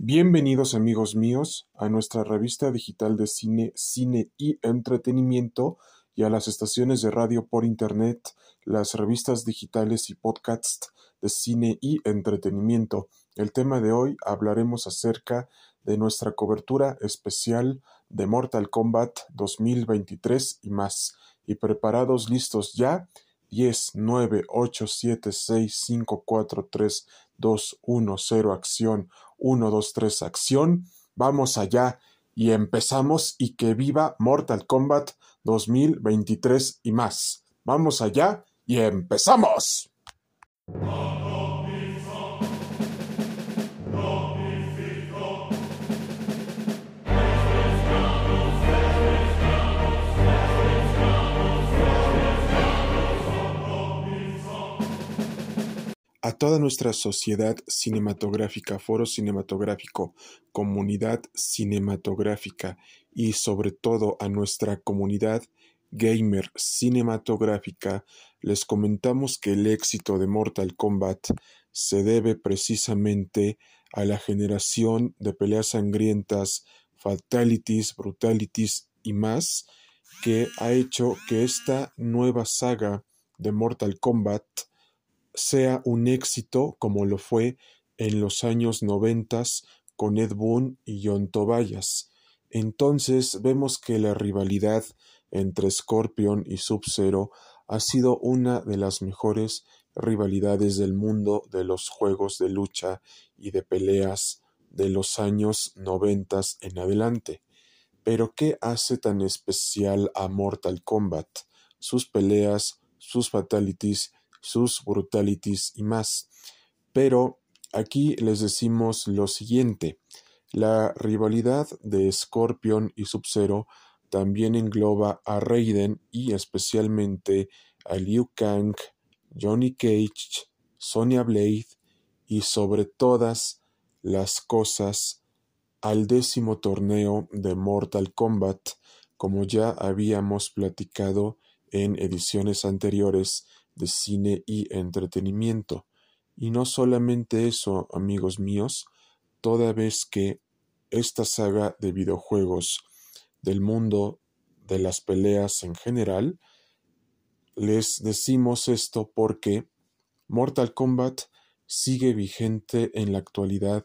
Bienvenidos amigos míos a nuestra revista digital de cine, cine y entretenimiento y a las estaciones de radio por internet, las revistas digitales y podcasts de cine y entretenimiento. El tema de hoy hablaremos acerca de nuestra cobertura especial de Mortal Kombat 2023 y más. Y preparados listos ya, 10, 9, 8, 7, 6, 5, 4, 3, 2, 1, 0, acción. 1, 2, 3, acción. Vamos allá y empezamos y que viva Mortal Kombat 2023 y más. Vamos allá y empezamos. A toda nuestra sociedad cinematográfica, foro cinematográfico, comunidad cinematográfica y sobre todo a nuestra comunidad gamer cinematográfica, les comentamos que el éxito de Mortal Kombat se debe precisamente a la generación de peleas sangrientas, fatalities, brutalities y más que ha hecho que esta nueva saga de Mortal Kombat sea un éxito como lo fue en los años noventas con Ed Boon y John Tobias. Entonces vemos que la rivalidad entre Scorpion y Sub-Zero ha sido una de las mejores rivalidades del mundo de los juegos de lucha y de peleas de los años noventas en adelante. Pero ¿qué hace tan especial a Mortal Kombat? Sus peleas, sus fatalities sus brutalities y más. Pero aquí les decimos lo siguiente. La rivalidad de Scorpion y Sub-Zero también engloba a Raiden y especialmente a Liu Kang, Johnny Cage, Sonya Blade y sobre todas las cosas al décimo torneo de Mortal Kombat, como ya habíamos platicado en ediciones anteriores de cine y entretenimiento. Y no solamente eso, amigos míos, toda vez que esta saga de videojuegos del mundo de las peleas en general, les decimos esto porque Mortal Kombat sigue vigente en la actualidad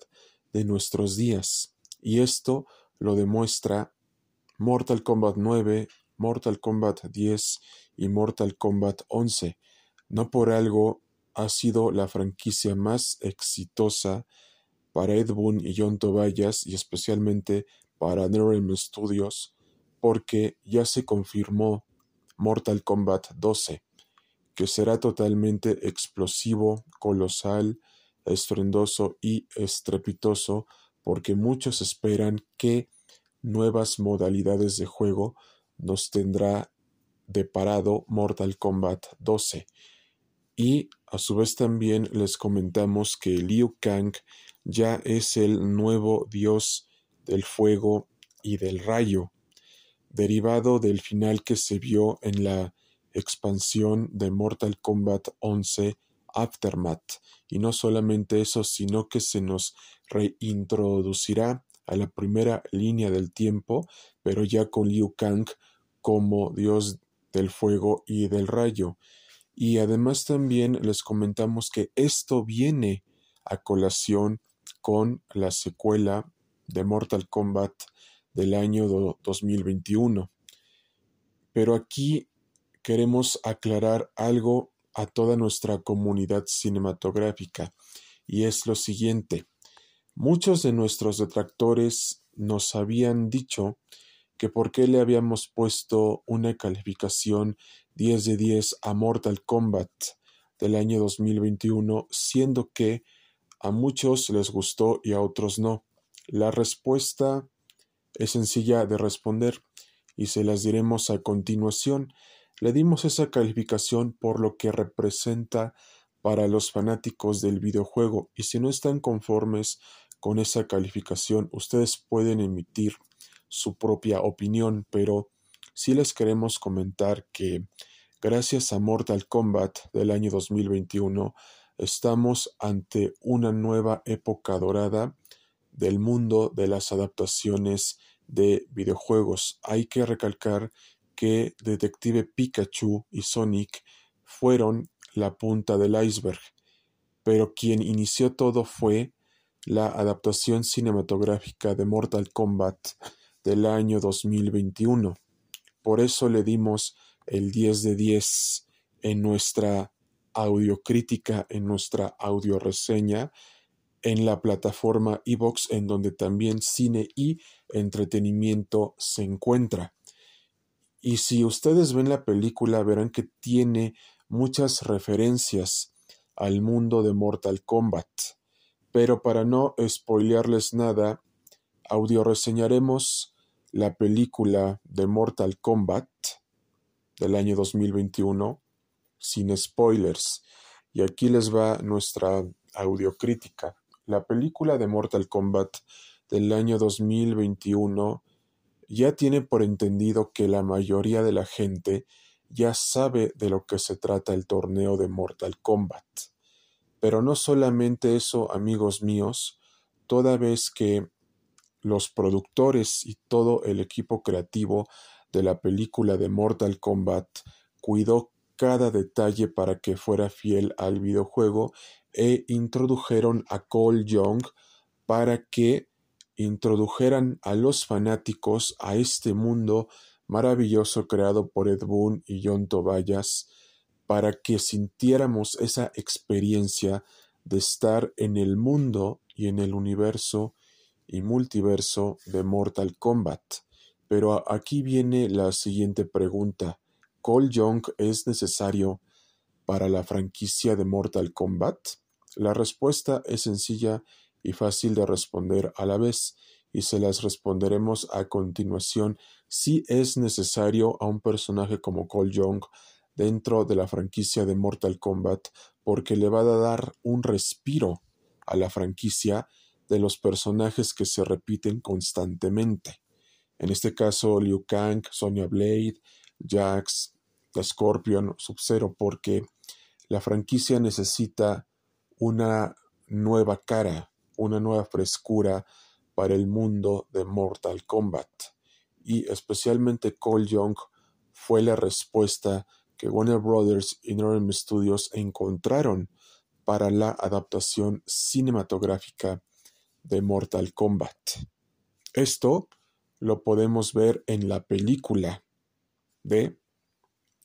de nuestros días. Y esto lo demuestra Mortal Kombat 9, Mortal Kombat 10 y Mortal Kombat 11, no por algo ha sido la franquicia más exitosa para Ed Boon y John Tobias y especialmente para NetherRealm Studios porque ya se confirmó Mortal Kombat 12 que será totalmente explosivo, colosal, estruendoso y estrepitoso porque muchos esperan que nuevas modalidades de juego nos tendrá deparado Mortal Kombat 12 y a su vez también les comentamos que Liu Kang ya es el nuevo dios del fuego y del rayo, derivado del final que se vio en la expansión de Mortal Kombat 11 Aftermath. Y no solamente eso, sino que se nos reintroducirá a la primera línea del tiempo, pero ya con Liu Kang como dios del fuego y del rayo. Y además también les comentamos que esto viene a colación con la secuela de Mortal Kombat del año 2021. Pero aquí queremos aclarar algo a toda nuestra comunidad cinematográfica y es lo siguiente. Muchos de nuestros detractores nos habían dicho que por qué le habíamos puesto una calificación 10 de 10 a Mortal Kombat del año 2021, siendo que a muchos les gustó y a otros no. La respuesta es sencilla de responder y se las diremos a continuación. Le dimos esa calificación por lo que representa para los fanáticos del videojuego y si no están conformes con esa calificación, ustedes pueden emitir su propia opinión, pero sí les queremos comentar que gracias a Mortal Kombat del año 2021 estamos ante una nueva época dorada del mundo de las adaptaciones de videojuegos. Hay que recalcar que Detective Pikachu y Sonic fueron la punta del iceberg, pero quien inició todo fue la adaptación cinematográfica de Mortal Kombat del año 2021. Por eso le dimos el 10 de 10 en nuestra audiocrítica, en nuestra audioreseña, en la plataforma iBox, en donde también cine y entretenimiento se encuentra. Y si ustedes ven la película, verán que tiene muchas referencias al mundo de Mortal Kombat. Pero para no spoilearles nada, audio reseñaremos la película de Mortal Kombat del año 2021 sin spoilers. Y aquí les va nuestra audiocrítica. La película de Mortal Kombat del año 2021 ya tiene por entendido que la mayoría de la gente ya sabe de lo que se trata el torneo de Mortal Kombat. Pero no solamente eso, amigos míos, toda vez que los productores y todo el equipo creativo de la película de Mortal Kombat cuidó cada detalle para que fuera fiel al videojuego e introdujeron a Cole Young para que introdujeran a los fanáticos a este mundo maravilloso creado por Ed Boon y John Tobayas para que sintiéramos esa experiencia de estar en el mundo y en el universo y multiverso de Mortal Kombat. Pero aquí viene la siguiente pregunta. ¿Cole Young es necesario para la franquicia de Mortal Kombat? La respuesta es sencilla y fácil de responder a la vez, y se las responderemos a continuación si es necesario a un personaje como Cole Young dentro de la franquicia de Mortal Kombat, porque le va a dar un respiro a la franquicia de los personajes que se repiten constantemente. En este caso, Liu Kang, Sonya Blade, Jax, Scorpion, Sub-Zero, porque la franquicia necesita una nueva cara, una nueva frescura para el mundo de Mortal Kombat. Y especialmente Cole Young fue la respuesta que Warner Brothers y NetherRealm Studios encontraron para la adaptación cinematográfica de Mortal Kombat. Esto lo podemos ver en la película de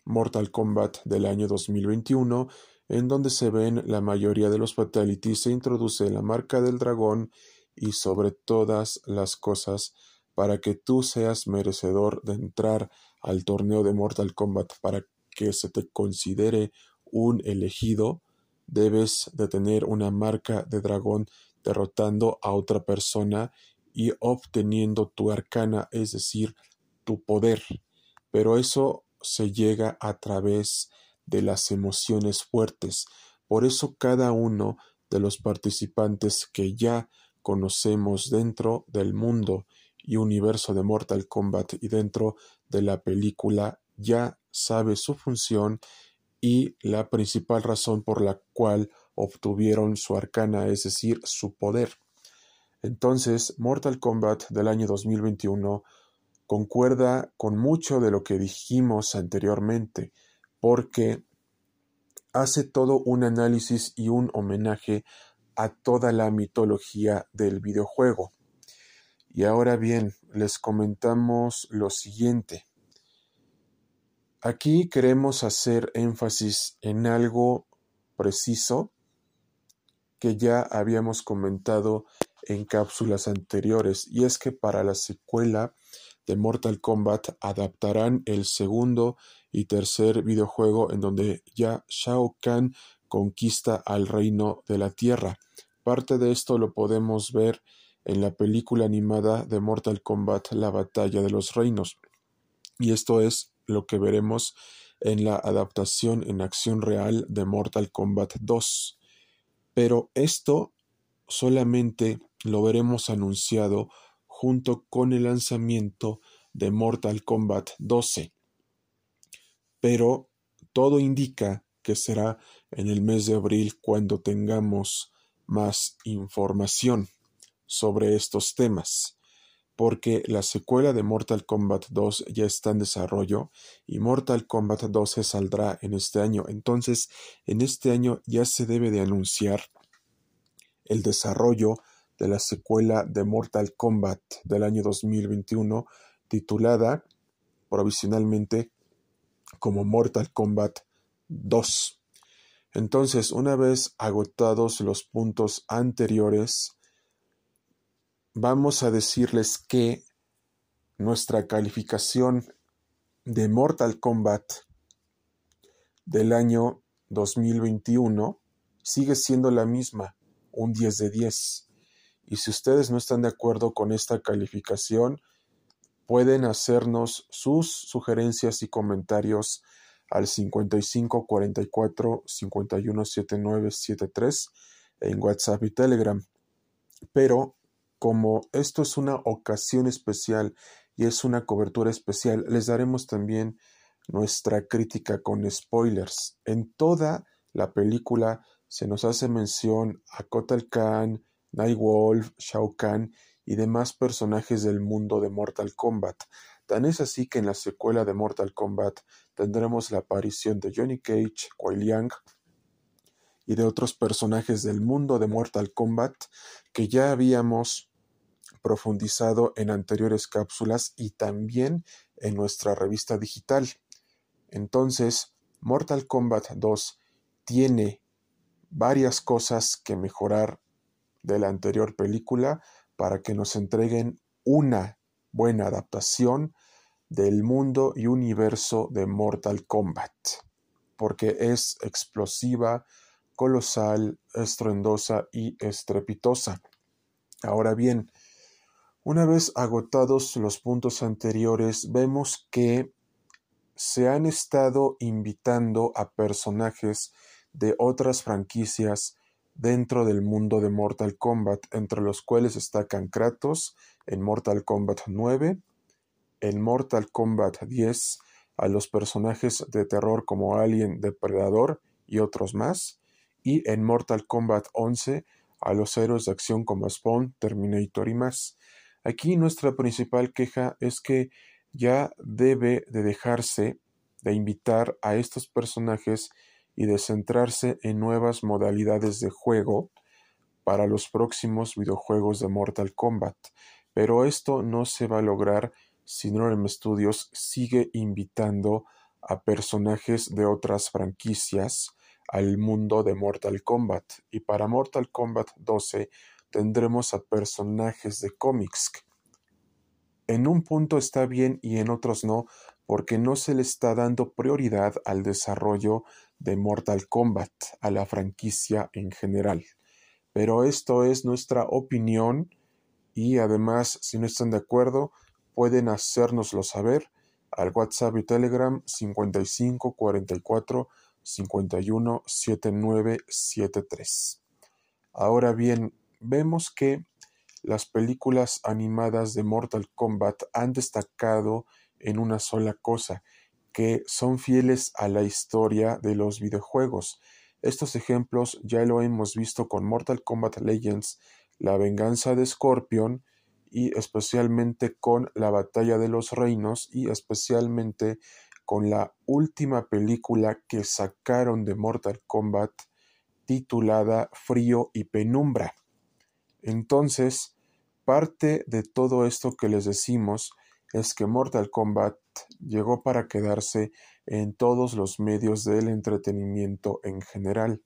Mortal Kombat del año 2021 en donde se ven la mayoría de los fatalities, se introduce la marca del dragón y sobre todas las cosas para que tú seas merecedor de entrar al torneo de Mortal Kombat para que se te considere un elegido, debes de tener una marca de dragón derrotando a otra persona y obteniendo tu arcana, es decir, tu poder. Pero eso se llega a través de las emociones fuertes. Por eso cada uno de los participantes que ya conocemos dentro del mundo y universo de Mortal Kombat y dentro de la película ya sabe su función y la principal razón por la cual obtuvieron su arcana, es decir, su poder. Entonces, Mortal Kombat del año 2021 concuerda con mucho de lo que dijimos anteriormente porque hace todo un análisis y un homenaje a toda la mitología del videojuego. Y ahora bien, les comentamos lo siguiente. Aquí queremos hacer énfasis en algo preciso que ya habíamos comentado en cápsulas anteriores, y es que para la secuela de Mortal Kombat adaptarán el segundo y tercer videojuego en donde ya Shao Kahn conquista al reino de la tierra. Parte de esto lo podemos ver en la película animada de Mortal Kombat La batalla de los reinos. Y esto es lo que veremos en la adaptación en acción real de Mortal Kombat 2. Pero esto solamente lo veremos anunciado junto con el lanzamiento de Mortal Kombat 12 pero todo indica que será en el mes de abril cuando tengamos más información. sobre estos temas porque la secuela de Mortal Kombat 2 ya está en desarrollo y Mortal Kombat 12 saldrá en este año. Entonces, en este año ya se debe de anunciar el desarrollo de la secuela de Mortal Kombat del año 2021 titulada provisionalmente como Mortal Kombat 2. Entonces, una vez agotados los puntos anteriores, vamos a decirles que nuestra calificación de Mortal Kombat del año 2021 sigue siendo la misma, un 10 de 10. Y si ustedes no están de acuerdo con esta calificación, pueden hacernos sus sugerencias y comentarios al 55 44 51 79 73 en WhatsApp y Telegram. Pero como esto es una ocasión especial y es una cobertura especial, les daremos también nuestra crítica con spoilers. En toda la película se nos hace mención a Kotal Khan, Nightwolf, Shao Kahn y demás personajes del mundo de Mortal Kombat. Tan es así que en la secuela de Mortal Kombat tendremos la aparición de Johnny Cage, Kuai Liang y de otros personajes del mundo de Mortal Kombat que ya habíamos profundizado en anteriores cápsulas y también en nuestra revista digital. Entonces, Mortal Kombat 2 tiene varias cosas que mejorar de la anterior película para que nos entreguen una buena adaptación del mundo y universo de Mortal Kombat, porque es explosiva, colosal, estruendosa y estrepitosa. Ahora bien, una vez agotados los puntos anteriores, vemos que se han estado invitando a personajes de otras franquicias dentro del mundo de Mortal Kombat, entre los cuales destacan Kratos en Mortal Kombat 9, en Mortal Kombat 10 a los personajes de terror como Alien, Depredador y otros más, y en Mortal Kombat 11 a los héroes de acción como Spawn, Terminator y más. Aquí nuestra principal queja es que ya debe de dejarse de invitar a estos personajes y de centrarse en nuevas modalidades de juego para los próximos videojuegos de Mortal Kombat. Pero esto no se va a lograr si Norm Studios sigue invitando a personajes de otras franquicias al mundo de Mortal Kombat. Y para Mortal Kombat 12 tendremos a personajes de cómics. En un punto está bien y en otros no, porque no se le está dando prioridad al desarrollo de Mortal Kombat, a la franquicia en general. Pero esto es nuestra opinión y además, si no están de acuerdo, pueden hacérnoslo saber al WhatsApp y Telegram 55 44 51 79 73. Ahora bien, vemos que las películas animadas de Mortal Kombat han destacado en una sola cosa, que son fieles a la historia de los videojuegos. Estos ejemplos ya lo hemos visto con Mortal Kombat Legends, La venganza de Scorpion y especialmente con La batalla de los reinos y especialmente con la última película que sacaron de Mortal Kombat titulada Frío y Penumbra. Entonces, parte de todo esto que les decimos es que Mortal Kombat llegó para quedarse en todos los medios del entretenimiento en general.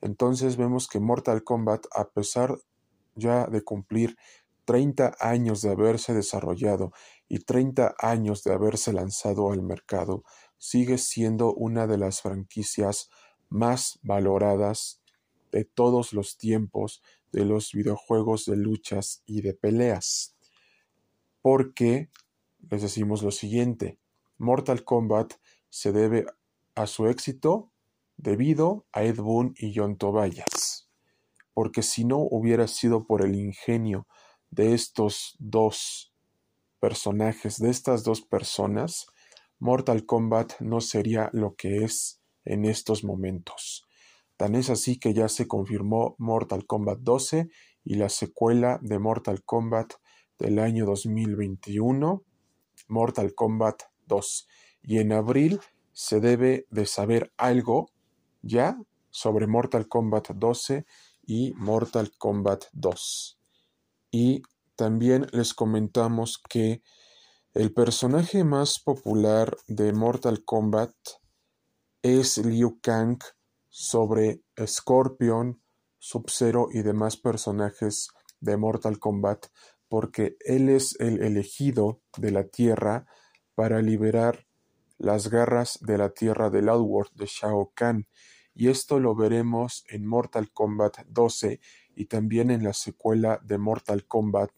Entonces vemos que Mortal Kombat, a pesar ya de cumplir 30 años de haberse desarrollado y 30 años de haberse lanzado al mercado, sigue siendo una de las franquicias más valoradas de todos los tiempos de los videojuegos de luchas y de peleas. Porque les decimos lo siguiente, Mortal Kombat se debe a su éxito debido a Ed Boon y John Tobias. Porque si no hubiera sido por el ingenio de estos dos personajes, de estas dos personas, Mortal Kombat no sería lo que es en estos momentos. Tan es así que ya se confirmó Mortal Kombat 12 y la secuela de Mortal Kombat del año 2021, Mortal Kombat 2. Y en abril se debe de saber algo ya sobre Mortal Kombat 12 y Mortal Kombat 2. Y también les comentamos que el personaje más popular de Mortal Kombat es Liu Kang sobre Scorpion, Sub-Zero y demás personajes de Mortal Kombat porque él es el elegido de la Tierra para liberar las garras de la Tierra del Outworld de Shao Kahn y esto lo veremos en Mortal Kombat 12 y también en la secuela de Mortal Kombat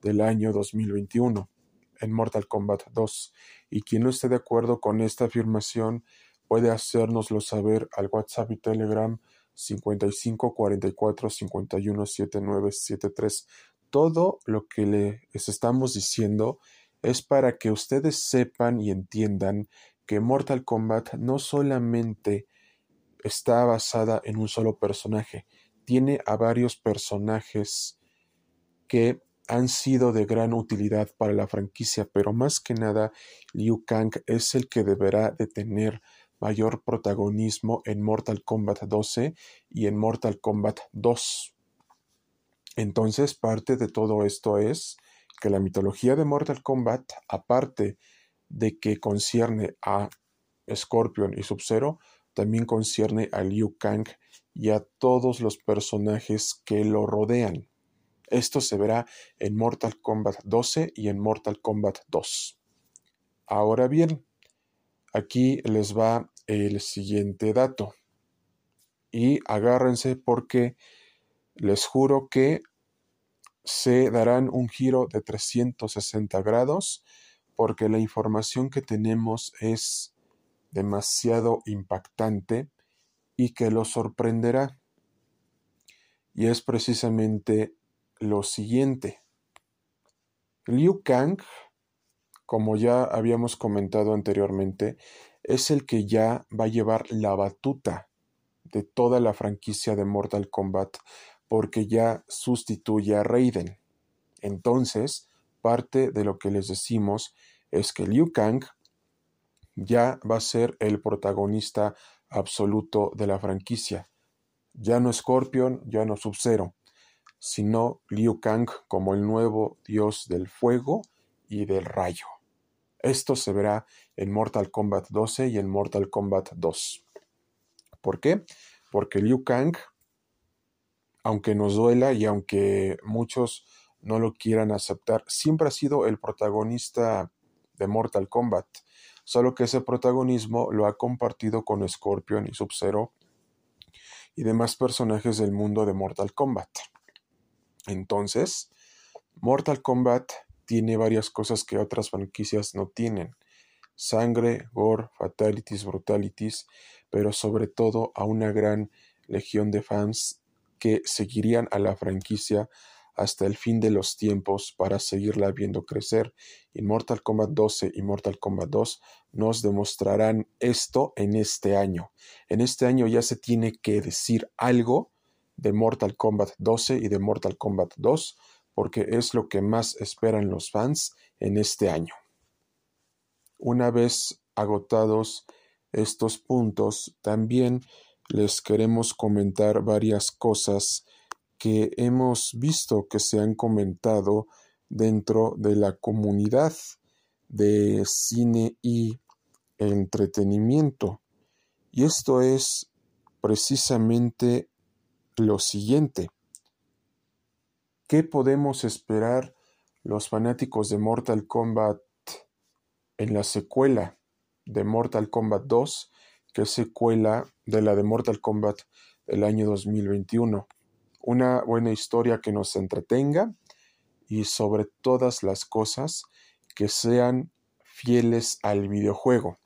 del año 2021, en Mortal Kombat 2. Y quien no esté de acuerdo con esta afirmación puede hacérnoslo saber al WhatsApp y Telegram 55 44 51 79 73. Todo lo que les estamos diciendo es para que ustedes sepan y entiendan que Mortal Kombat no solamente está basada en un solo personaje, tiene a varios personajes que han sido de gran utilidad para la franquicia, pero más que nada Liu Kang es el que deberá de tener mayor protagonismo en Mortal Kombat 12 y en Mortal Kombat 2. Entonces, parte de todo esto es que la mitología de Mortal Kombat, aparte de que concierne a Scorpion y Sub-Zero, también concierne a Liu Kang y a todos los personajes que lo rodean. Esto se verá en Mortal Kombat 12 y en Mortal Kombat 2. Ahora bien, aquí les va el siguiente dato. Y agárrense porque les juro que se darán un giro de 360 grados porque la información que tenemos es demasiado impactante y que lo sorprenderá. Y es precisamente lo siguiente. Liu Kang, como ya habíamos comentado anteriormente, es el que ya va a llevar la batuta de toda la franquicia de Mortal Kombat porque ya sustituye a Raiden. Entonces, parte de lo que les decimos es que Liu Kang ya va a ser el protagonista absoluto de la franquicia. Ya no Scorpion, ya no Sub-Zero, sino Liu Kang como el nuevo dios del fuego y del rayo. Esto se verá en Mortal Kombat 12 y en Mortal Kombat 2. ¿Por qué? Porque Liu Kang, aunque nos duela y aunque muchos no lo quieran aceptar, siempre ha sido el protagonista de Mortal Kombat solo que ese protagonismo lo ha compartido con Scorpion y Sub-Zero y demás personajes del mundo de Mortal Kombat. Entonces, Mortal Kombat tiene varias cosas que otras franquicias no tienen. Sangre, gore, fatalities, brutalities, pero sobre todo a una gran legión de fans que seguirían a la franquicia hasta el fin de los tiempos para seguirla viendo crecer. Y Mortal Kombat 12 y Mortal Kombat 2 nos demostrarán esto en este año. En este año ya se tiene que decir algo de Mortal Kombat 12 y de Mortal Kombat 2 porque es lo que más esperan los fans en este año. Una vez agotados estos puntos, también les queremos comentar varias cosas que hemos visto que se han comentado dentro de la comunidad de cine y entretenimiento. Y esto es precisamente lo siguiente. ¿Qué podemos esperar los fanáticos de Mortal Kombat en la secuela de Mortal Kombat 2, que es secuela de la de Mortal Kombat del año 2021? una buena historia que nos entretenga y sobre todas las cosas que sean fieles al videojuego,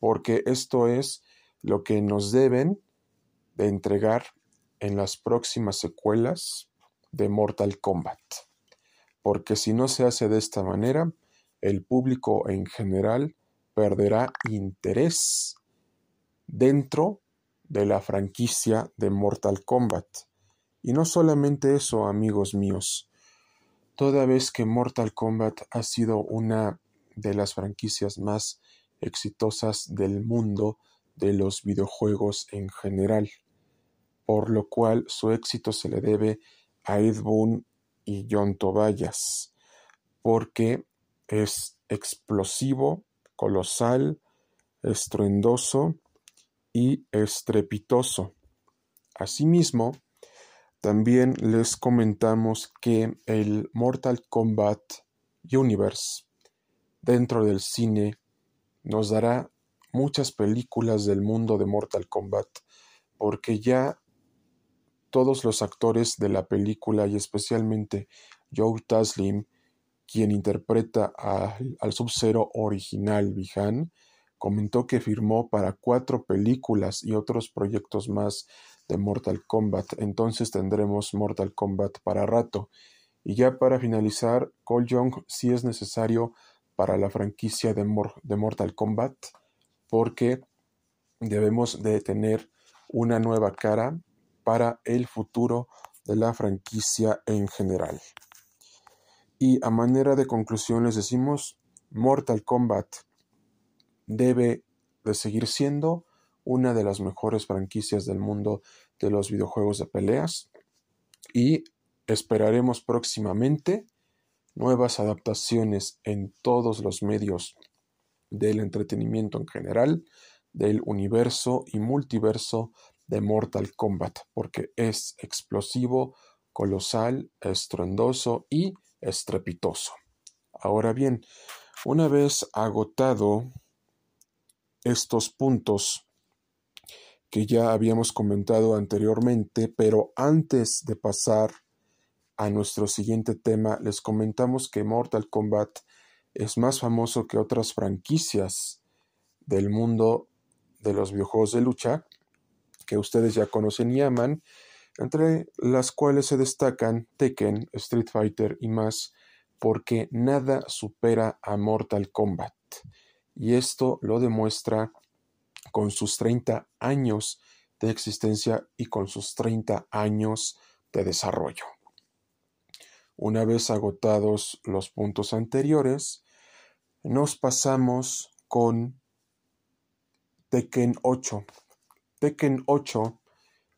porque esto es lo que nos deben de entregar en las próximas secuelas de Mortal Kombat. Porque si no se hace de esta manera, el público en general perderá interés dentro de la franquicia de Mortal Kombat Y no solamente eso, amigos míos. Toda vez que Mortal Kombat ha sido una de las franquicias más exitosas del mundo de los videojuegos en general, por lo cual su éxito se le debe a Ed Boon y John Tobayas, porque es explosivo, colosal, estruendoso y estrepitoso. Asimismo, también les comentamos que el Mortal Kombat Universe dentro del cine nos dará muchas películas del mundo de Mortal Kombat porque ya todos los actores de la película y especialmente Joe Taslim, quien interpreta al Sub-Zero original Bihan, comentó que firmó para cuatro películas y otros proyectos más de Mortal Kombat. Entonces tendremos Mortal Kombat para rato. Y ya para finalizar, Cole Young sí es necesario para la franquicia de, de Mortal Kombat porque debemos de tener una nueva cara para el futuro de la franquicia en general. Y a manera de conclusión les decimos, Mortal Kombat debe de seguir siendo una de las mejores franquicias del mundo de los videojuegos de peleas y esperaremos próximamente nuevas adaptaciones en todos los medios del entretenimiento en general, del universo y multiverso de Mortal Kombat, porque es explosivo, colosal, estruendoso y estrepitoso. Ahora bien, una vez agotado estos puntos que ya habíamos comentado anteriormente, pero antes de pasar a nuestro siguiente tema, les comentamos que Mortal Kombat es más famoso que otras franquicias del mundo de los videojuegos de lucha que ustedes ya conocen y aman, entre las cuales se destacan Tekken, Street Fighter y más, porque nada supera a Mortal Kombat y esto lo demuestra con sus 30 años de existencia y con sus 30 años de desarrollo. Una vez agotados los puntos anteriores, nos pasamos con Tekken 8. Tekken 8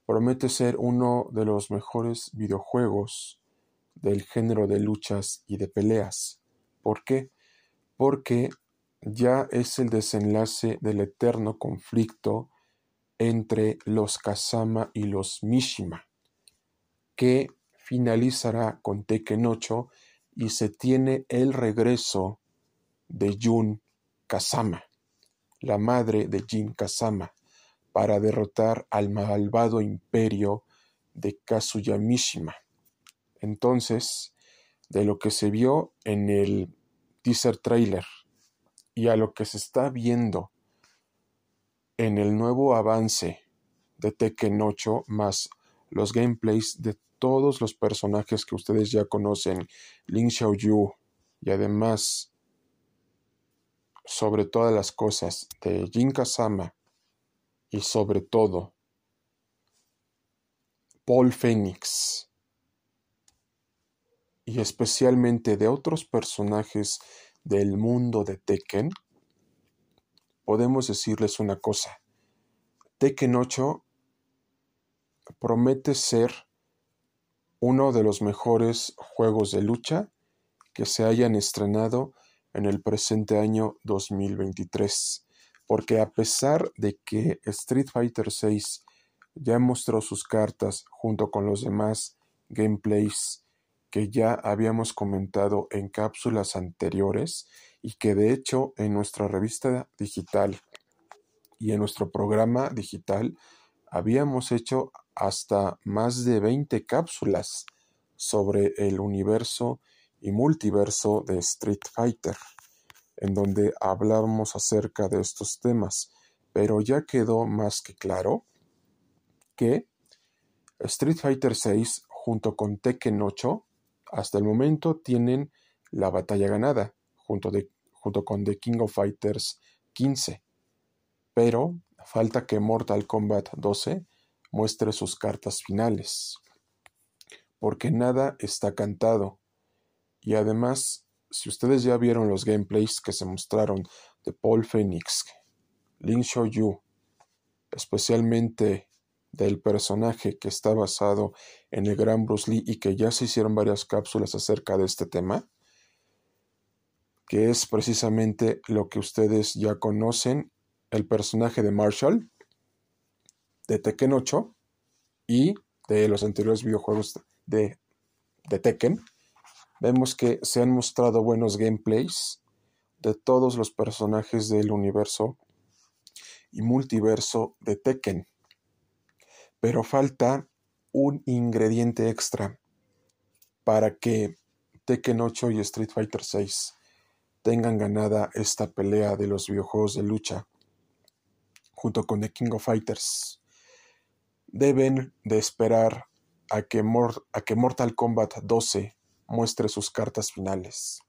promete ser uno de los mejores videojuegos del género de luchas y de peleas. ¿Por qué? Porque ya es el desenlace del eterno conflicto entre los Kazama y los Mishima, que finalizará con Tekken 8 y se tiene el regreso de Jun Kazama, la madre de Jin Kazama, para derrotar al malvado imperio de Kazuya Mishima. Entonces, de lo que se vio en el teaser trailer y a lo que se está viendo en el nuevo avance de Tekken 8 más los gameplays de todos los personajes que ustedes ya conocen, Lin Xiaoyu y además sobre todas las cosas de Jin Kazama y sobre todo Paul Phoenix y especialmente de otros personajes del mundo de Tekken, podemos decirles una cosa. Tekken 8 promete ser uno de los mejores juegos de lucha que se hayan estrenado en el presente año 2023, porque a pesar de que Street Fighter VI ya mostró sus cartas junto con los demás gameplays que ya habíamos comentado en cápsulas anteriores y que de hecho en nuestra revista digital y en nuestro programa digital habíamos hecho hasta más de 20 cápsulas sobre el universo y multiverso de Street Fighter, en donde hablábamos acerca de estos temas, pero ya quedó más que claro que Street Fighter 6 junto con Tekken 8 hasta el momento tienen la batalla ganada, junto, junto con The King of Fighters 15. Pero falta que Mortal Kombat 12 muestre sus cartas finales. porque nada está cantado. Y además, si ustedes ya vieron los gameplays que se mostraron de Paul Phoenix, Lin Yu, especialmente del personaje que está basado en el gran Bruce Lee y que ya se hicieron varias cápsulas acerca de este tema, que es precisamente lo que ustedes ya conocen, el personaje de Marshall, de Tekken 8 y de los anteriores videojuegos de, de Tekken, vemos que se han mostrado buenos gameplays de todos los personajes del universo y multiverso de Tekken. Pero falta un ingrediente extra para que Tekken 8 y Street Fighter 6 tengan ganada esta pelea de los videojuegos de lucha junto con The King of Fighters. Deben de esperar a que, a que Mortal Kombat 12 muestre sus cartas finales.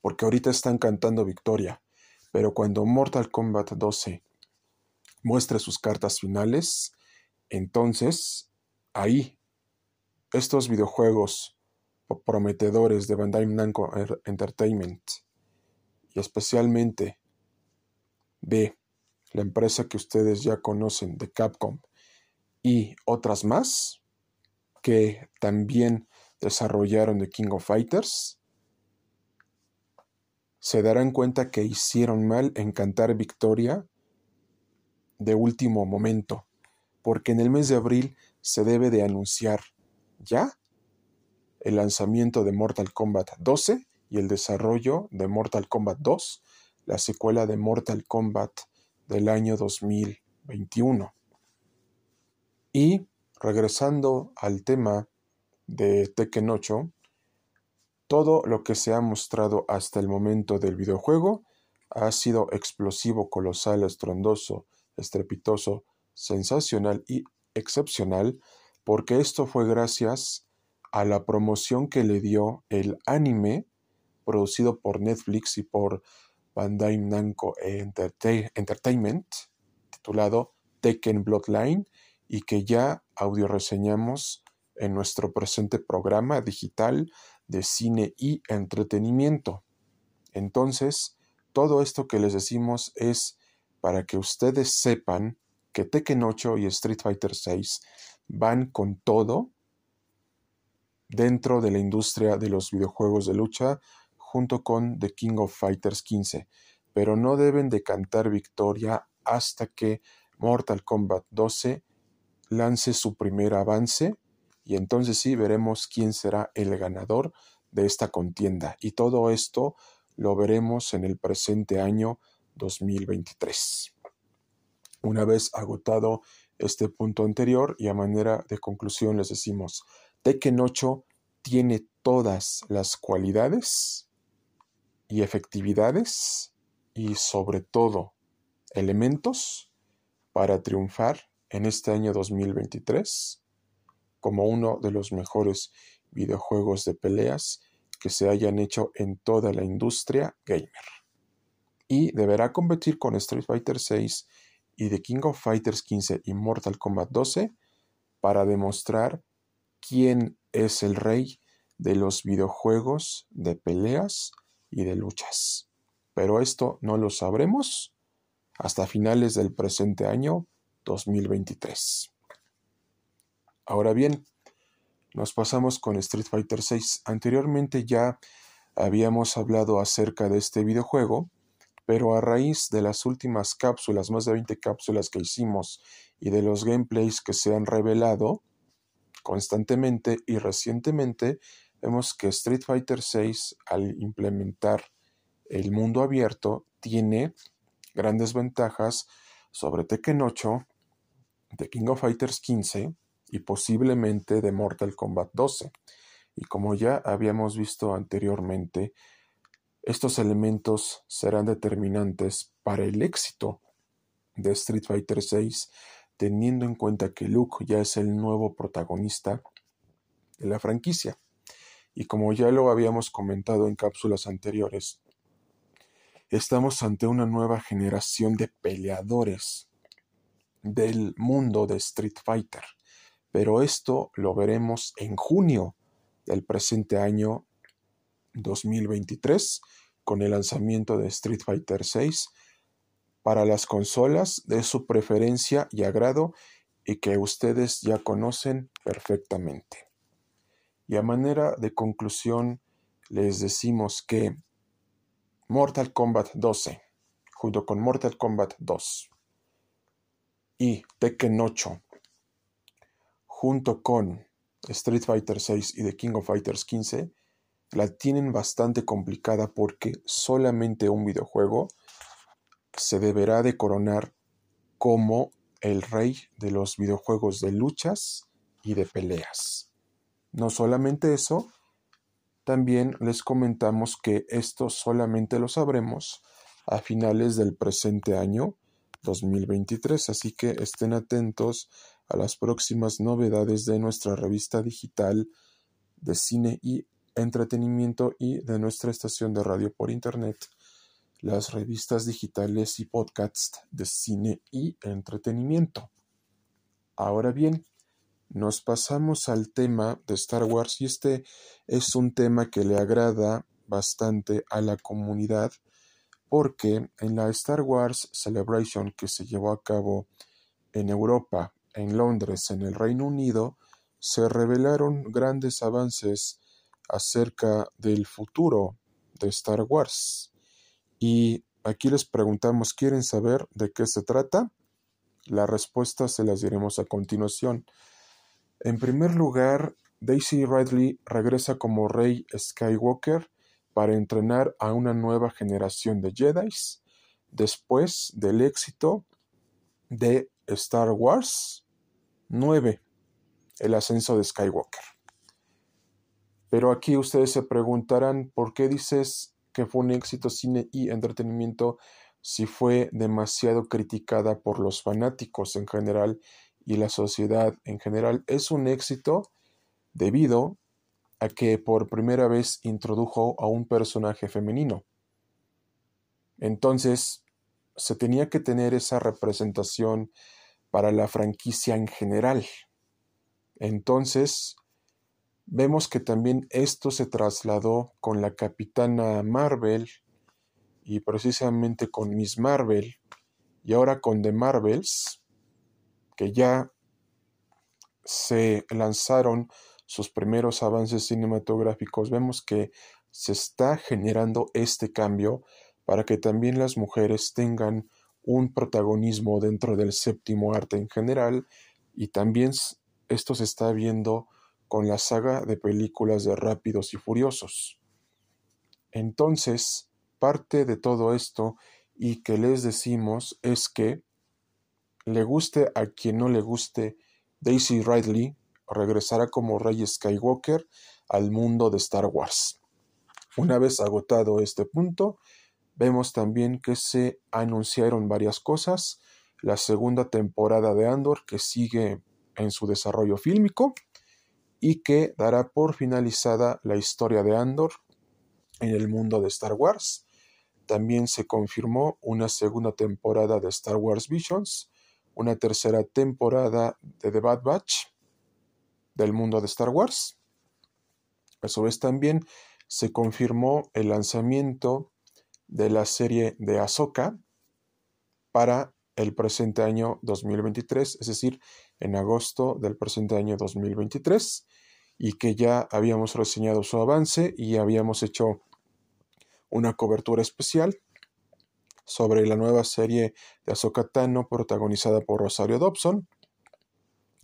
Porque ahorita están cantando victoria, pero cuando Mortal Kombat 12 muestre sus cartas finales, entonces ahí estos videojuegos prometedores de Bandai Namco Entertainment y especialmente de la empresa que ustedes ya conocen de Capcom y otras más que también desarrollaron The King of Fighters se darán cuenta que hicieron mal en cantar victoria de último momento, porque en el mes de abril se debe de anunciar ya el lanzamiento de Mortal Kombat 12 y el desarrollo de Mortal Kombat 2, la secuela de Mortal Kombat del año 2021. Y regresando al tema de Tekken 8, todo lo que se ha mostrado hasta el momento del videojuego ha sido explosivo, colosal, estrondoso, estrepitoso, sensacional y excepcional, porque esto fue gracias a la promoción que le dio el anime producido por Netflix y por Bandai Namco Entertainment, titulado Tekken Bloodline, y que ya audio reseñamos en nuestro presente programa digital de cine y entretenimiento. Entonces, todo esto que les decimos es para que ustedes sepan que Tekken 8 y Street Fighter 6 van con todo dentro de la industria de los videojuegos de lucha junto con The King of Fighters 15, pero no deben de cantar victoria hasta que Mortal Kombat 12 lance su primer avance y entonces sí veremos quién será el ganador de esta contienda y todo esto lo veremos en el presente año 2023. Una vez agotado este punto anterior y a manera de conclusión les decimos, Tekken 8 tiene todas las cualidades y efectividades y sobre todo elementos para triunfar en este año 2023 como uno de los mejores videojuegos de peleas que se hayan hecho en toda la industria gamer. Y deberá competir con Street Fighter VI y The King of Fighters 15 y Mortal Kombat 12 para demostrar quién es el rey de los videojuegos de peleas y de luchas. Pero esto no lo sabremos hasta finales del presente año 2023. Ahora bien, nos pasamos con Street Fighter VI. Anteriormente ya habíamos hablado acerca de este videojuego, pero a raíz de las últimas cápsulas, más de 20 cápsulas que hicimos y de los gameplays que se han revelado, constantemente y recientemente vemos que Street Fighter VI al implementar el mundo abierto tiene grandes ventajas sobre Tekken 8, The King of Fighters 15 y posiblemente de Mortal Kombat 12. Y como ya habíamos visto anteriormente, estos elementos serán determinantes para el éxito de Street Fighter VI teniendo en cuenta que Luke ya es el nuevo protagonista de la franquicia. Y como ya lo habíamos comentado en cápsulas anteriores, estamos ante una nueva generación de peleadores del mundo de Street Fighter, pero esto lo veremos en junio del presente año 2023 con el lanzamiento de Street Fighter VI para las consolas de su preferencia y agrado y que ustedes ya conocen perfectamente. Y a manera de conclusión les decimos que Mortal Kombat 12 junto con Mortal Kombat 2 y Tekken 8 junto con Street Fighter 6 y The King of Fighters 15 la tienen bastante complicada porque solamente un videojuego se deberá de coronar como el rey de los videojuegos de luchas y de peleas. No solamente eso, también les comentamos que esto solamente lo sabremos a finales del presente año 2023, así que estén atentos a las próximas novedades de nuestra revista digital de cine y entretenimiento y de nuestra estación de radio por internet, las revistas digitales y podcasts de cine y entretenimiento. Ahora bien, nos pasamos al tema de Star Wars y este es un tema que le agrada bastante a la comunidad porque en la Star Wars Celebration que se llevó a cabo en Europa, en Londres, en el Reino Unido, se revelaron grandes avances acerca del futuro de Star Wars. Y aquí les preguntamos, ¿quieren saber de qué se trata? La respuesta se las diremos a continuación. En primer lugar, Daisy Ridley regresa como Rey Skywalker para entrenar a una nueva generación de Jedi después del éxito de Star Wars 9, el ascenso de Skywalker. Pero aquí ustedes se preguntarán por qué dices que fue un éxito cine y entretenimiento si fue demasiado criticada por los fanáticos en general y la sociedad en general. Es un éxito debido a que por primera vez introdujo a un personaje femenino. Entonces, se tenía que tener esa representación para la franquicia en general. Entonces, vemos que también esto se trasladó con la capitana Marvel y precisamente con Miss Marvel y ahora con The Marvels, que ya se lanzaron sus primeros avances cinematográficos, vemos que se está generando este cambio para que también las mujeres tengan un protagonismo dentro del séptimo arte en general y también esto se está viendo con la saga de películas de Rápidos y Furiosos. Entonces, parte de todo esto y que les decimos es que le guste a quien no le guste Daisy Ridley, regresará como Rey Skywalker al mundo de Star Wars. Una vez agotado este punto, vemos también que se anunciaron varias cosas. La segunda temporada de Andor que sigue en su desarrollo fílmico y que dará por finalizada la historia de Andor en el mundo de Star Wars. También se confirmó una segunda temporada de Star Wars Visions, una tercera temporada de The Bad Batch del mundo de Star Wars. A su vez también se confirmó el lanzamiento de la serie de Ahsoka para el presente año 2023, es decir, en agosto del presente año 2023, y que ya habíamos reseñado su avance y habíamos hecho una cobertura especial sobre la nueva serie de Ahsoka Tano protagonizada por Rosario Dobson,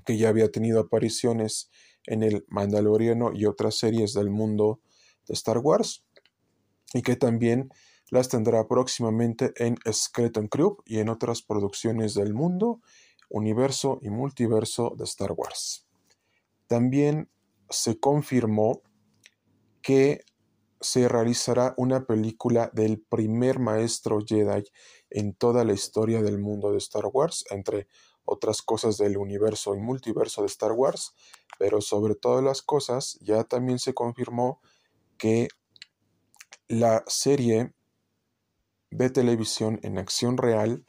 que ya había tenido apariciones en el Mandaloriano y otras series del mundo de Star Wars, y que también las tendrá próximamente en Skeleton Crew y en otras producciones del mundo, universo y multiverso de Star Wars. También se confirmó que se realizará una película del primer maestro Jedi en toda la historia del mundo de Star Wars, entre otras cosas del universo y multiverso de Star Wars, pero sobre todas las cosas ya también se confirmó que la serie de televisión en acción real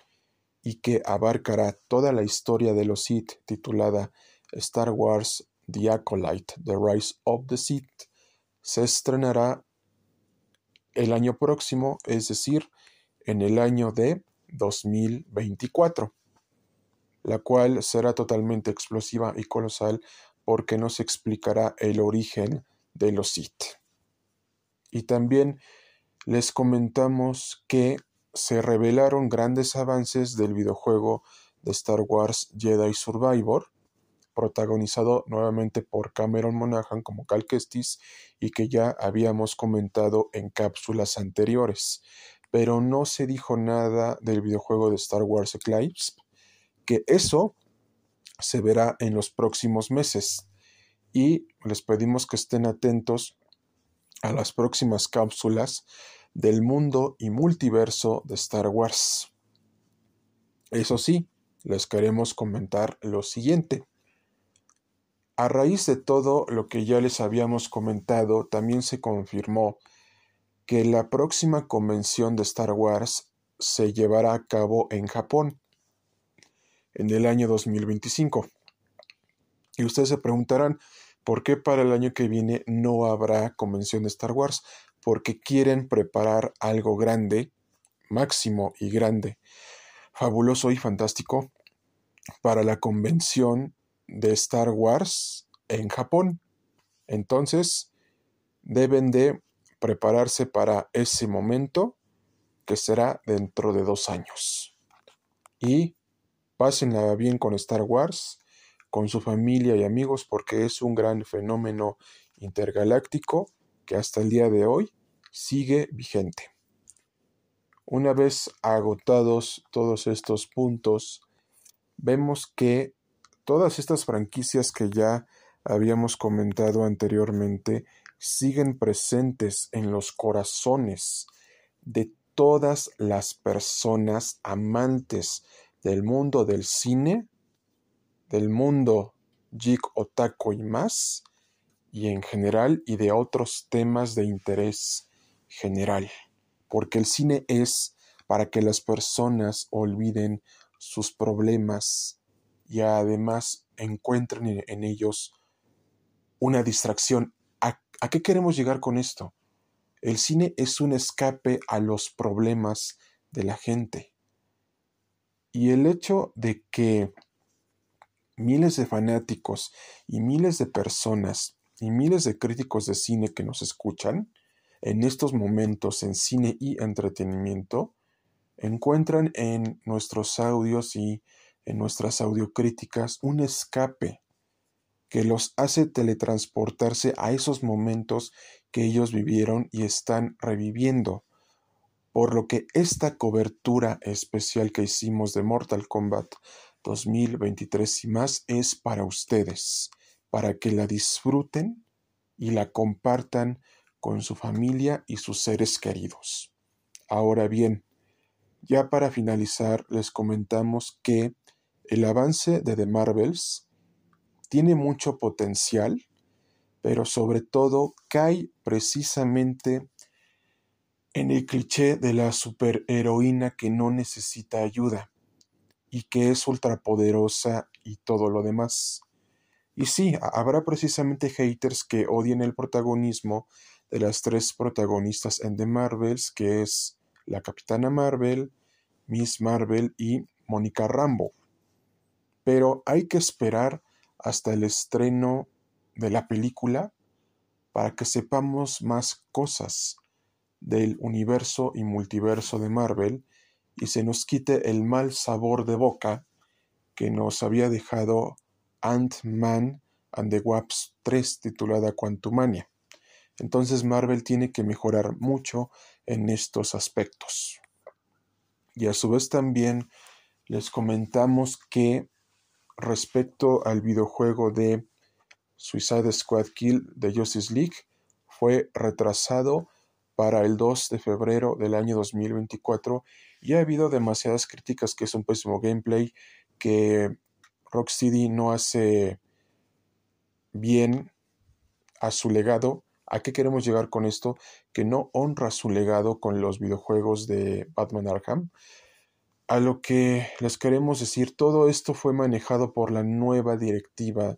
y que abarcará toda la historia de los Sith titulada Star Wars The Acolyte, The Rise of the Sith, se estrenará el año próximo, es decir, en el año de 2024, la cual será totalmente explosiva y colosal porque nos explicará el origen de los Sith. Y también les comentamos que se revelaron grandes avances del videojuego de Star Wars Jedi Survivor, protagonizado nuevamente por Cameron Monaghan como Cal Kestis y que ya habíamos comentado en cápsulas anteriores. Pero no se dijo nada del videojuego de Star Wars Eclipse, que eso se verá en los próximos meses. Y les pedimos que estén atentos a las próximas cápsulas del mundo y multiverso de Star Wars. Eso sí, les queremos comentar lo siguiente. A raíz de todo lo que ya les habíamos comentado, también se confirmó que la próxima convención de Star Wars se llevará a cabo en Japón en el año 2025. Y ustedes se preguntarán, ¿por qué para el año que viene no habrá convención de Star Wars? Porque quieren preparar algo grande, máximo y grande, fabuloso y fantástico para la convención de Star Wars en Japón. Entonces, deben de prepararse para ese momento que será dentro de dos años. Y pásenla bien con Star Wars, con su familia y amigos, porque es un gran fenómeno intergaláctico que hasta el día de hoy sigue vigente. Una vez agotados todos estos puntos, vemos que todas estas franquicias que ya habíamos comentado anteriormente siguen presentes en los corazones de todas las personas amantes del mundo del cine, del mundo geek, otaku y más, y en general y de otros temas de interés general, porque el cine es para que las personas olviden sus problemas y además encuentren en ellos una distracción. ¿A, qué queremos llegar con esto? El cine es un escape a los problemas de la gente. Y el hecho de que miles de fanáticos y miles de personas y miles de críticos de cine que nos escuchan en estos momentos en cine y entretenimiento encuentran en nuestros audios y en nuestras audiocríticas un escape que los hace teletransportarse a esos momentos que ellos vivieron y están reviviendo. Por lo que esta cobertura especial que hicimos de Mortal Kombat 2023 y más es para ustedes, para que la disfruten y la compartan con su familia y sus seres queridos. Ahora bien, ya para finalizar les comentamos que el avance de The Marvels tiene mucho potencial, pero sobre todo cae precisamente en el cliché de la superheroína que no necesita ayuda y que es ultrapoderosa y todo lo demás. Y sí, habrá precisamente haters que odien el protagonismo de las tres protagonistas en The Marvels, que es la Capitana Marvel, Miss Marvel y Mónica Rambo. Pero hay que esperar hasta el estreno de la película para que sepamos más cosas del universo y multiverso de Marvel y se nos quite el mal sabor de boca que nos había dejado Ant-Man and the Wasp 3 titulada Quantumania. Entonces Marvel tiene que mejorar mucho en estos aspectos. Y a su vez también les comentamos que respecto al videojuego de Suicide Squad Kill de Justice League fue retrasado para el 2 de febrero del año 2024 y ha habido demasiadas críticas que es un pésimo gameplay, que Rocksteady no hace bien a su legado. ¿A qué queremos llegar con esto? Que no honra su legado con los videojuegos de Batman Arkham. a lo que les queremos decir, todo esto fue manejado por la nueva directiva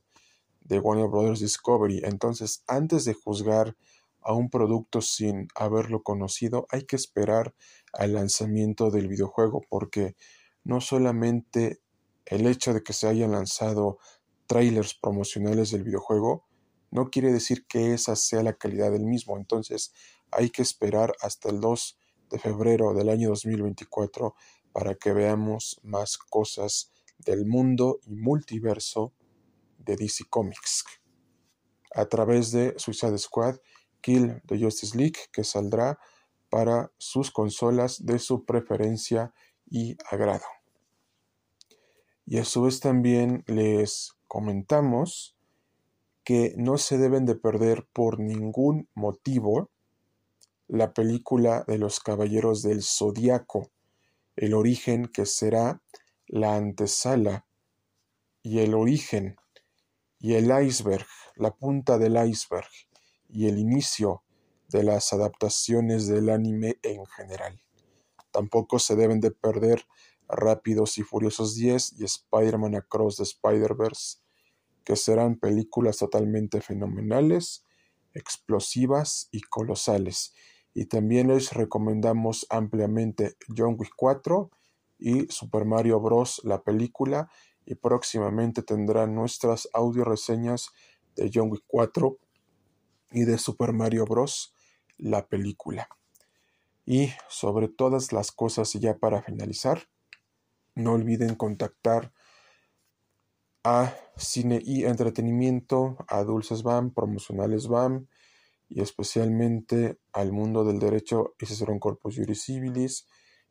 de Warner Brothers Discovery. Entonces, antes de juzgar a un producto sin haberlo conocido, hay que esperar al lanzamiento del videojuego, porque no solamente el hecho de que se hayan lanzado trailers promocionales del videojuego, no quiere decir que esa sea la calidad del mismo. Entonces, hay que esperar hasta el 2 de febrero del año 2024 para que veamos más cosas del mundo y multiverso de DC Comics a través de Suicide Squad Kill the Justice League que saldrá para sus consolas de su preferencia y agrado. Y a su vez también les comentamos que no se deben de perder por ningún motivo la película de los Caballeros del Zodiaco, el origen que será la antesala y el origen y el iceberg, la punta del iceberg y el inicio de las adaptaciones del anime en general. Tampoco se deben de perder Rápidos y Furiosos 10 y Spider-Man Across the Spider-Verse, que serán películas totalmente fenomenales, explosivas y colosales. Y también les recomendamos ampliamente John Wick 4 y Super Mario Bros. la película y próximamente tendrán nuestras audio reseñas de John Wick 4 y de Super Mario Bros. la película. Y sobre todas las cosas y ya para finalizar, no olviden contactar a Cine y Entretenimiento, a Dulces BAM, Promocionales BAM y especialmente al mundo del derecho y Cicerón Corpus Juris Civilis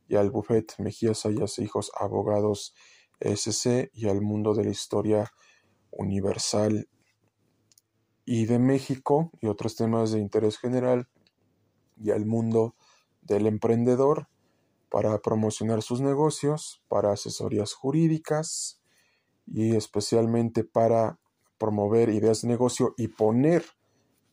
y al Buffet Mejías Ayas Hijos Abogados SC y al mundo de la historia universal y de México y otros temas de interés general y al mundo del emprendedor para promocionar sus negocios, para asesorías jurídicas y especialmente para promover ideas de negocio y poner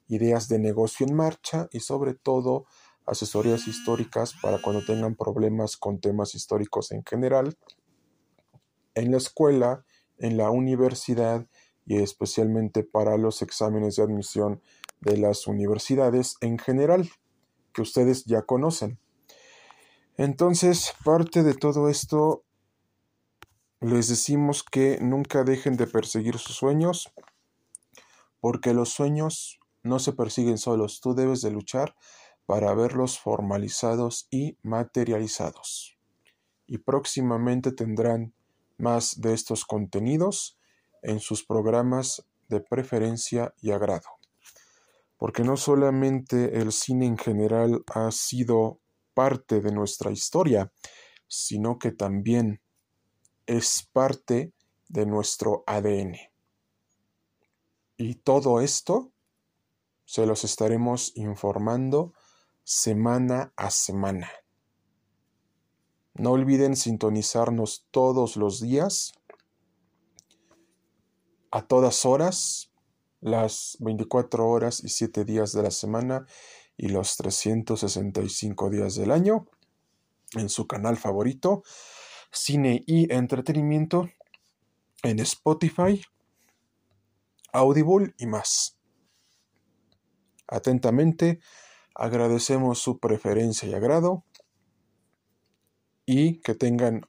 ideas de negocio en marcha y sobre todo asesorías históricas para cuando tengan problemas con temas históricos en general en la escuela, en la universidad y especialmente para los exámenes de admisión de las universidades en general, que ustedes ya conocen. Entonces, parte de todo esto, les decimos que nunca dejen de perseguir sus sueños, porque los sueños no se persiguen solos, tú debes de luchar para verlos formalizados y materializados. Y próximamente tendrán más de estos contenidos en sus programas de preferencia y agrado. Porque no solamente el cine en general ha sido parte de nuestra historia, sino que también es parte de nuestro ADN. Y todo esto se los estaremos informando semana a semana. No olviden sintonizarnos todos los días, a todas horas, las 24 horas y 7 días de la semana y los 365 días del año en su canal favorito, Cine y Entretenimiento, en Spotify, Audible y más. Atentamente, agradecemos su preferencia y agrado y que tengan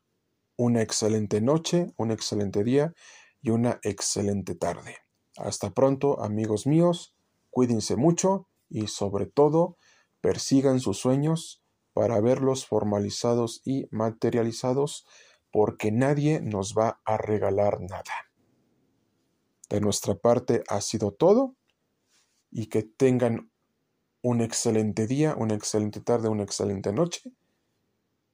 una excelente noche, un excelente día y una excelente tarde. Hasta pronto, amigos míos, cuídense mucho y sobre todo persigan sus sueños para verlos formalizados y materializados porque nadie nos va a regalar nada. De nuestra parte ha sido todo y que tengan un excelente día, una excelente tarde, una excelente noche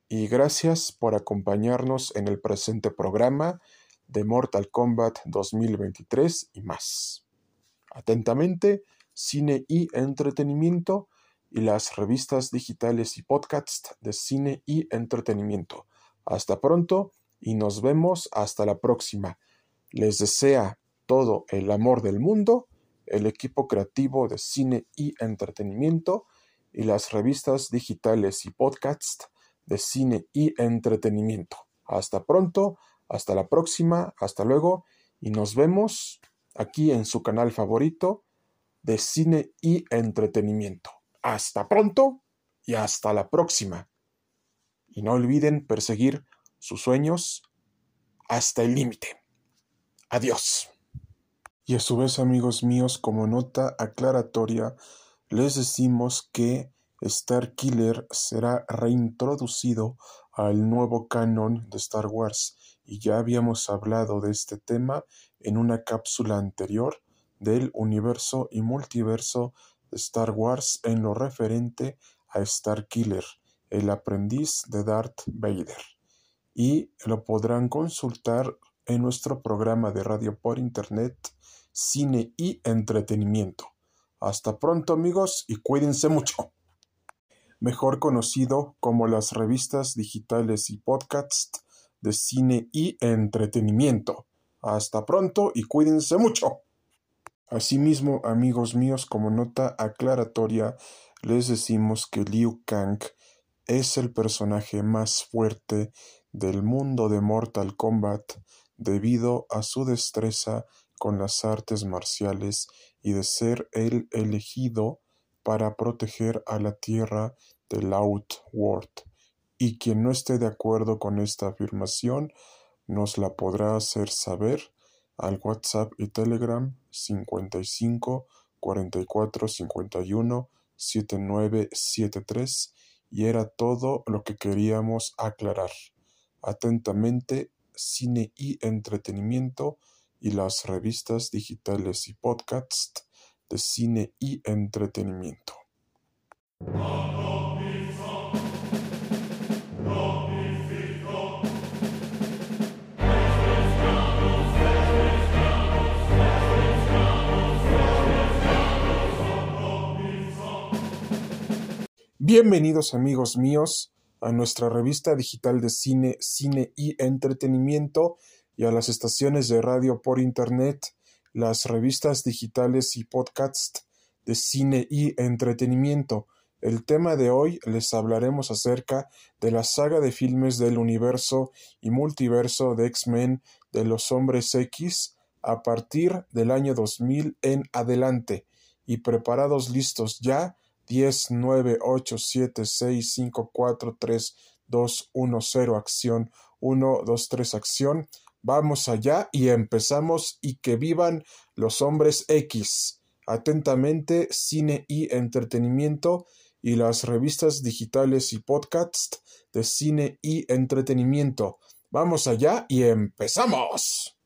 y gracias por acompañarnos en el presente programa de Mortal Kombat 2023 y más. Atentamente, cine y entretenimiento y las revistas digitales y podcasts de cine y entretenimiento. Hasta pronto y nos vemos hasta la próxima. Les desea todo el amor del mundo, el equipo creativo de cine y entretenimiento y las revistas digitales y podcasts de cine y entretenimiento. Hasta pronto, hasta la próxima, hasta luego y nos vemos aquí en su canal favorito de cine y entretenimiento. Hasta pronto y hasta la próxima. Y no olviden perseguir sus sueños hasta el límite. Adiós. Y a su vez, amigos míos, como nota aclaratoria, les decimos que Star Killer será reintroducido al nuevo canon de Star Wars y ya habíamos hablado de este tema en una cápsula anterior del universo y multiverso de Star Wars en lo referente a Star Killer, el aprendiz de Darth Vader. Y lo podrán consultar en nuestro programa de radio por internet cine y entretenimiento. Hasta pronto amigos y cuídense mucho. Mejor conocido como las revistas digitales y podcasts de cine y entretenimiento. Hasta pronto y cuídense mucho. Asimismo, amigos míos, como nota aclaratoria, les decimos que Liu Kang es el personaje más fuerte del mundo de Mortal Kombat debido a su destreza con las artes marciales y de ser el elegido para proteger a la tierra del Outworld. Y quien no esté de acuerdo con esta afirmación nos la podrá hacer saber al WhatsApp y Telegram 55 44 51 7973 y era todo lo que queríamos aclarar. Atentamente, cine y entretenimiento y las revistas digitales y podcasts de cine y entretenimiento. Bienvenidos amigos míos a nuestra revista digital de cine, cine y entretenimiento y a las estaciones de radio por Internet, las revistas digitales y podcasts de cine y entretenimiento. El tema de hoy les hablaremos acerca de la saga de filmes del universo y multiverso de X-Men de los Hombres X a partir del año 2000 en adelante. Y preparados listos ya, 10, 9, 8, 7, 6, 5, 4, 3, 2, 1, 0, acción, 1, 2, 3, acción. Vamos allá y empezamos y que vivan los hombres X. Atentamente, cine y entretenimiento y las revistas digitales y podcasts de cine y entretenimiento. Vamos allá y empezamos.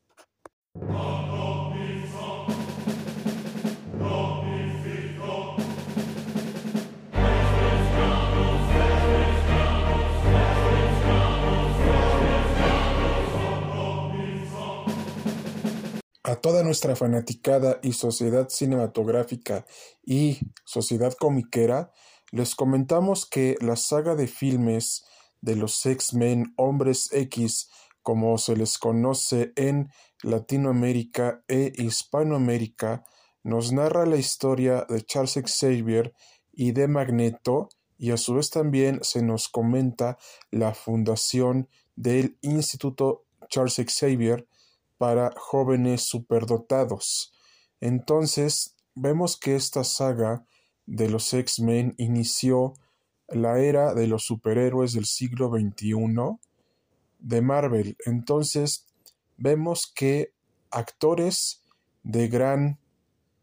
A toda nuestra fanaticada y sociedad cinematográfica y sociedad comiquera, les comentamos que la saga de filmes de los X-Men Hombres X, como se les conoce en Latinoamérica e Hispanoamérica, nos narra la historia de Charles Xavier y de Magneto, y a su vez también se nos comenta la fundación del Instituto Charles Xavier, para jóvenes superdotados. Entonces, vemos que esta saga de los X-Men inició la era de los superhéroes del siglo XXI de Marvel. Entonces, vemos que actores de gran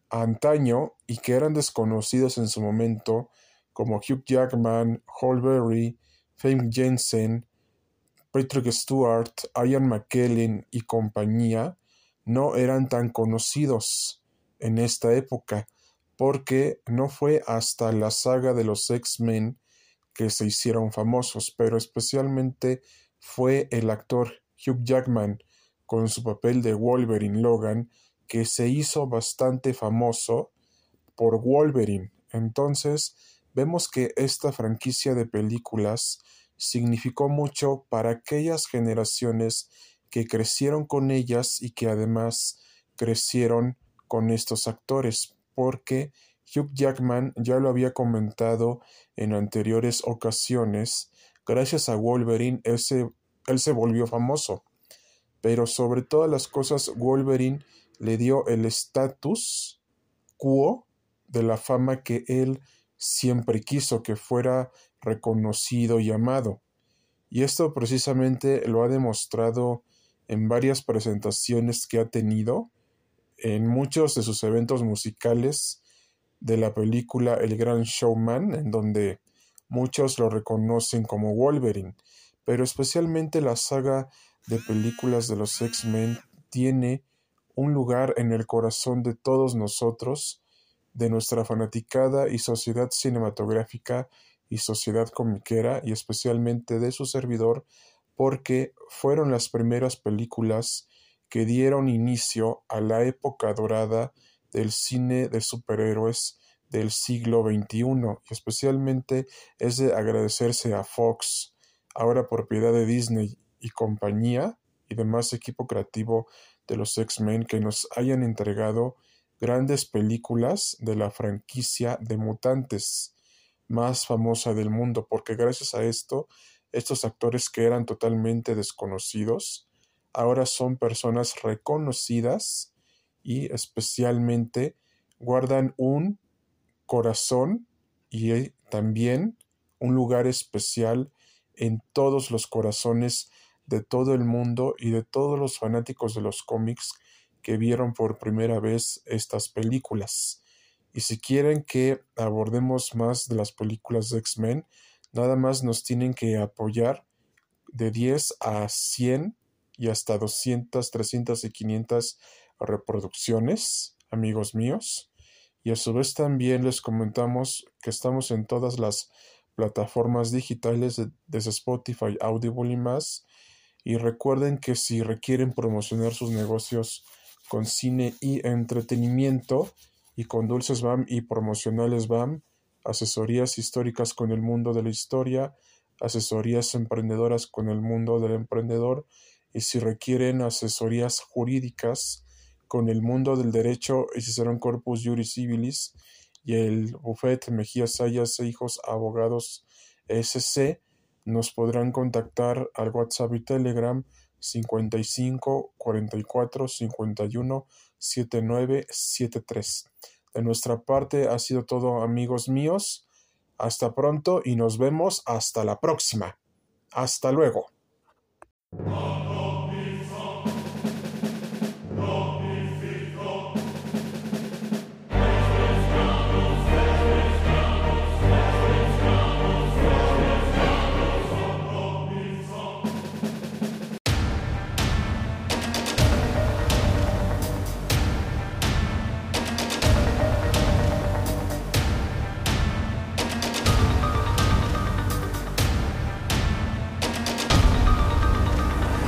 antaño y que eran desconocidos en su momento, como Hugh Jackman, Holberry, Fame Jensen, Patrick Stewart, Ian McKellen y compañía no eran tan conocidos en esta época, porque no fue hasta la saga de los X-Men que se hicieron famosos, pero especialmente fue el actor Hugh Jackman con su papel de Wolverine Logan que se hizo bastante famoso por Wolverine. Entonces, vemos que esta franquicia de películas significó mucho para aquellas generaciones que crecieron con ellas y que además crecieron con estos actores, porque Hugh Jackman ya lo había comentado en anteriores ocasiones, gracias a Wolverine ese él se volvió famoso. Pero sobre todas las cosas, Wolverine le dio el estatus quo de la fama que él siempre quiso que fuera reconocido y amado. Y esto precisamente lo ha demostrado en varias presentaciones que ha tenido, en muchos de sus eventos musicales de la película El Gran Showman, en donde muchos lo reconocen como Wolverine, pero especialmente la saga de películas de los X-Men tiene un lugar en el corazón de todos nosotros, de nuestra fanaticada y sociedad cinematográfica y sociedad comiquera, y especialmente de su servidor, porque fueron las primeras películas que dieron inicio a la época dorada del cine de superhéroes del siglo XXI, y especialmente es de agradecerse a Fox, ahora propiedad de Disney y compañía, y demás equipo creativo de los X-Men que nos hayan entregado grandes películas de la franquicia de mutantes más famosa del mundo, porque gracias a esto, estos actores que eran totalmente desconocidos, ahora son personas reconocidas y especialmente guardan un corazón y también un lugar especial en todos los corazones de todo el mundo y de todos los fanáticos de los cómics que vieron por primera vez estas películas. Y si quieren que abordemos más de las películas de X-Men, nada más nos tienen que apoyar de 10 a 100 y hasta 200, 300 y 500 reproducciones, amigos míos. Y a su vez también les comentamos que estamos en todas las plataformas digitales desde Spotify, Audible y más. Y recuerden que si requieren promocionar sus negocios con cine y entretenimiento y con dulces BAM y promocionales BAM, asesorías históricas con el mundo de la historia, asesorías emprendedoras con el mundo del emprendedor y si requieren asesorías jurídicas con el mundo del derecho y serán Corpus Juris Civilis y el Buffet Mejía Sayas e Hijos Abogados SC nos podrán contactar al WhatsApp y Telegram 55 44 51 79 73. De nuestra parte ha sido todo amigos míos. Hasta pronto y nos vemos hasta la próxima. Hasta luego.